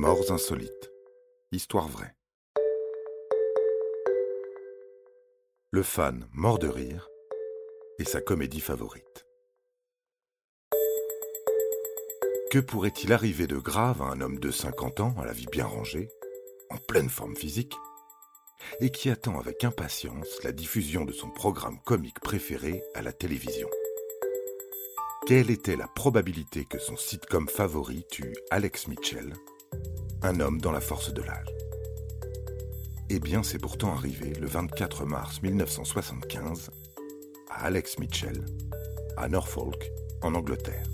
Morts insolites. Histoire vraie. Le fan mort de rire et sa comédie favorite. Que pourrait-il arriver de grave à un homme de 50 ans, à la vie bien rangée, en pleine forme physique, et qui attend avec impatience la diffusion de son programme comique préféré à la télévision? Quelle était la probabilité que son sitcom favori tue Alex Mitchell, un homme dans la force de l'âge Eh bien, c'est pourtant arrivé le 24 mars 1975 à Alex Mitchell, à Norfolk, en Angleterre.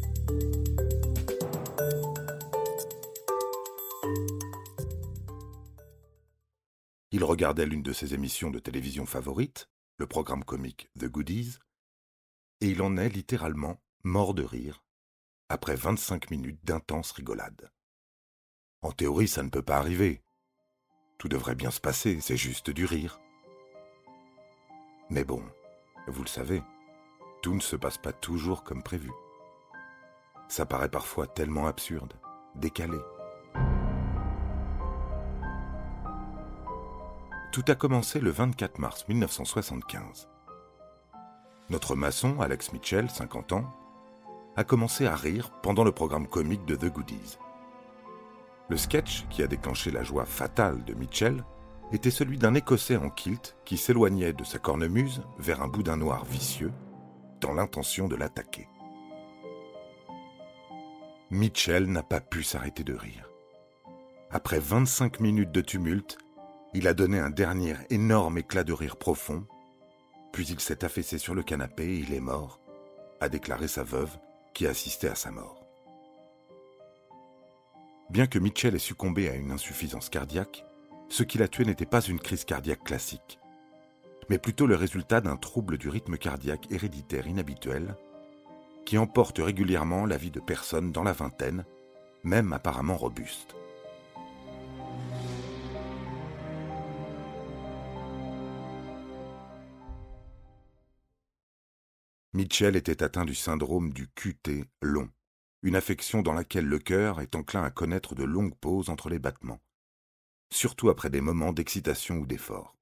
Il regardait l'une de ses émissions de télévision favorites, le programme comique The Goodies, et il en est littéralement mort de rire, après 25 minutes d'intense rigolade. En théorie, ça ne peut pas arriver. Tout devrait bien se passer, c'est juste du rire. Mais bon, vous le savez, tout ne se passe pas toujours comme prévu. Ça paraît parfois tellement absurde, décalé. Tout a commencé le 24 mars 1975. Notre maçon, Alex Mitchell, 50 ans, a commencé à rire pendant le programme comique de The Goodies. Le sketch qui a déclenché la joie fatale de Mitchell était celui d'un Écossais en kilt qui s'éloignait de sa cornemuse vers un boudin noir vicieux dans l'intention de l'attaquer. Mitchell n'a pas pu s'arrêter de rire. Après 25 minutes de tumulte, il a donné un dernier énorme éclat de rire profond, puis il s'est affaissé sur le canapé et il est mort, a déclaré sa veuve qui assistait à sa mort. Bien que Mitchell ait succombé à une insuffisance cardiaque, ce qui l'a tué n'était pas une crise cardiaque classique, mais plutôt le résultat d'un trouble du rythme cardiaque héréditaire inhabituel qui emporte régulièrement la vie de personnes dans la vingtaine, même apparemment robustes. Mitchell était atteint du syndrome du QT long, une affection dans laquelle le cœur est enclin à connaître de longues pauses entre les battements, surtout après des moments d'excitation ou d'effort.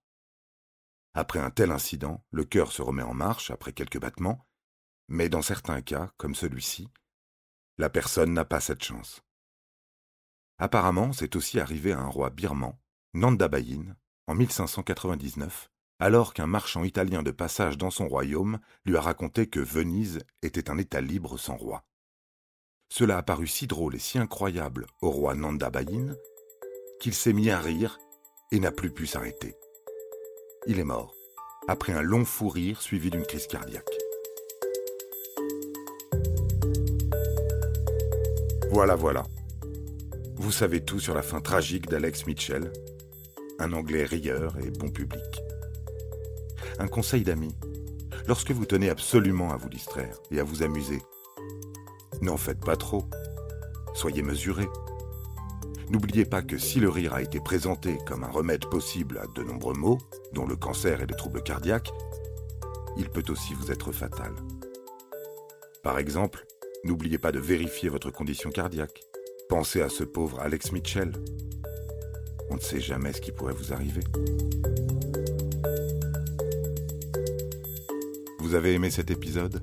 Après un tel incident, le cœur se remet en marche après quelques battements, mais dans certains cas, comme celui-ci, la personne n'a pas cette chance. Apparemment, c'est aussi arrivé à un roi birman, Nanda Bayin, en 1599, alors qu'un marchand italien de passage dans son royaume lui a raconté que Venise était un État libre sans roi. Cela a paru si drôle et si incroyable au roi Nanda Bayin qu'il s'est mis à rire et n'a plus pu s'arrêter. Il est mort, après un long fou rire suivi d'une crise cardiaque. Voilà, voilà. Vous savez tout sur la fin tragique d'Alex Mitchell, un Anglais rieur et bon public un conseil d'ami. Lorsque vous tenez absolument à vous distraire et à vous amuser, n'en faites pas trop. Soyez mesuré. N'oubliez pas que si le rire a été présenté comme un remède possible à de nombreux maux, dont le cancer et les troubles cardiaques, il peut aussi vous être fatal. Par exemple, n'oubliez pas de vérifier votre condition cardiaque. Pensez à ce pauvre Alex Mitchell. On ne sait jamais ce qui pourrait vous arriver. Vous avez aimé cet épisode?